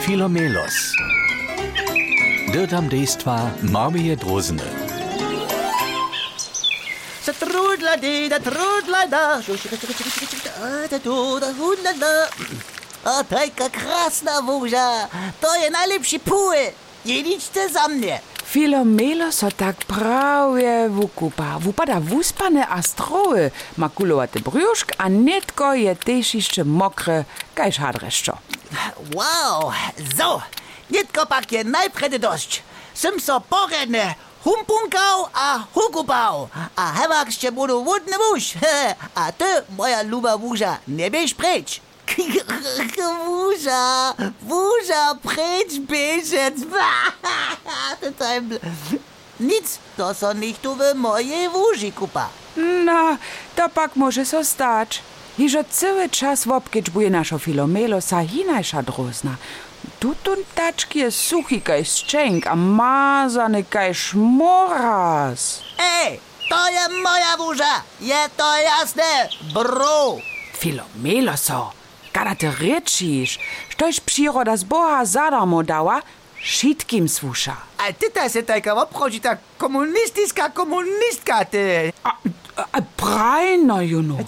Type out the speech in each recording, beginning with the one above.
Philomelos. Dirtam dejstva Marmie Drozene. O, trajka krasna burza, to je najlepši puje. Jedite za mne. Filomelo so tak prawie wukupa. Wupada wuspane astroły, makulowate brzuszk, a netko je też jeszcze mokre, kajż hadreszczo. Wow, so. Nitko pak je najpredy dość. Sym so porenne. Humpunkał a hukupał. A hewak jeszcze budu wódny wóż. A ty, moja luba wóża, nie bierz precz. Wóża, wóża, precz bierzec. Nic, to so nicht tu w mojej wóży kupa. No, to pak może so stać. Iżo cały czas wopkiczbuje naszo Filomelo sa hinajsza drozna. Tutun taczki jest suchy kaj szczęk, a mazany kaj szmoraz. Ej, to je moja wóża. Je to jasne, bro. Filomelo so, kada ty ryczysz, sztoś przyroda z Boha zadarmo dała, wszystkim słusza. A ty ta se taka obchodzi ta komunistyska komunistka, ty. A, a prajno, juno.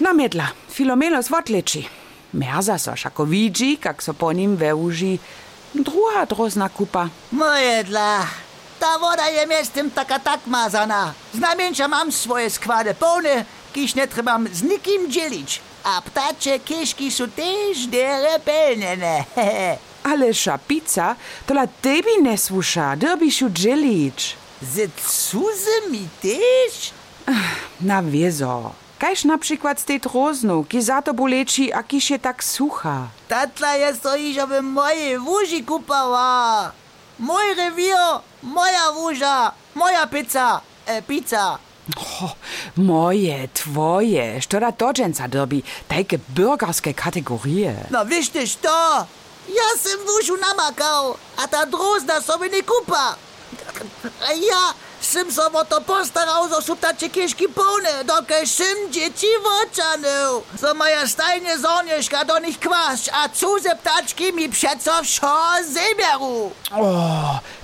Na miedla, Filomelos wotleči. Merza so, šako widzi, kak so po nim weuži druga drozna kupa. Moje dla. Ta woda je miestem taka tak mazana. Znamięcia mam swoje składy pełne, kiż nie trzebam z nikim dzielić. A ptacze kieszki są też dere pełnione. Ale szapica, to la tebi nie słusza, derbiš ju dzielić. Z cudzymi też? Na wiezo. Kajż na przykład z tej droznu, ki za to boleči, a kiż je tak sucha. Tatla je stojí, že by moje vúži kupala. Môj revír, moja vúža, moja pizza, e, pizza. Ho, moje, twoje, što da dodženca derbi, tajke bürgerske kategorie. No wiesz tyś to? Ja sem vúžu namakal, a ta drozna sobie nie kupa. A ja sem so o to sú tače kiešky plné, dokež sem deti vočanú. So moja stajne zonieška do nich kvásť a cudze ptačky mi přeco všo zeberú. O,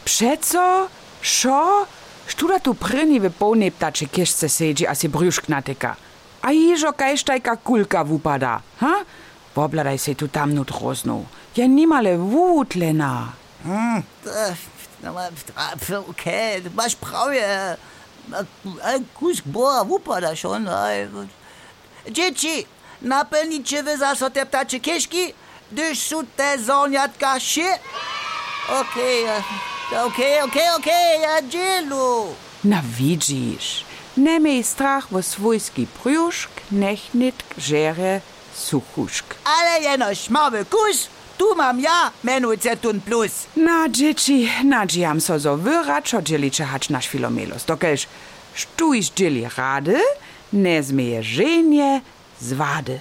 przeco? Šo? Študa tu prni w pełnej ptacze kieszce siedzi, a si brjuszk natyka. A iżo kajż tajka kulka wupada, ha? Wobladaj se tu tamnu droznu. Ja nimale wutlena. Hm, no, ma- okay, du masz prawie. Ein kus boa upada schon. Dzieci, napełnicie wy za so te ptacze kieszki, gdyż są te zoniatka się? Okej, e, okej, okej, okej, ja dzielu. Na widzisz, nie miej strach wo swójski brjuszk, nech nit żere suchuszk. Ale jenoś mały kus, tu mam ja, menujce tun plus. Na dzieci, nadziejam so zo wyraczo dzielicze hać nasz filomelos. Dokelż sztujś dzieli rady, nie zmieje żenie zwady.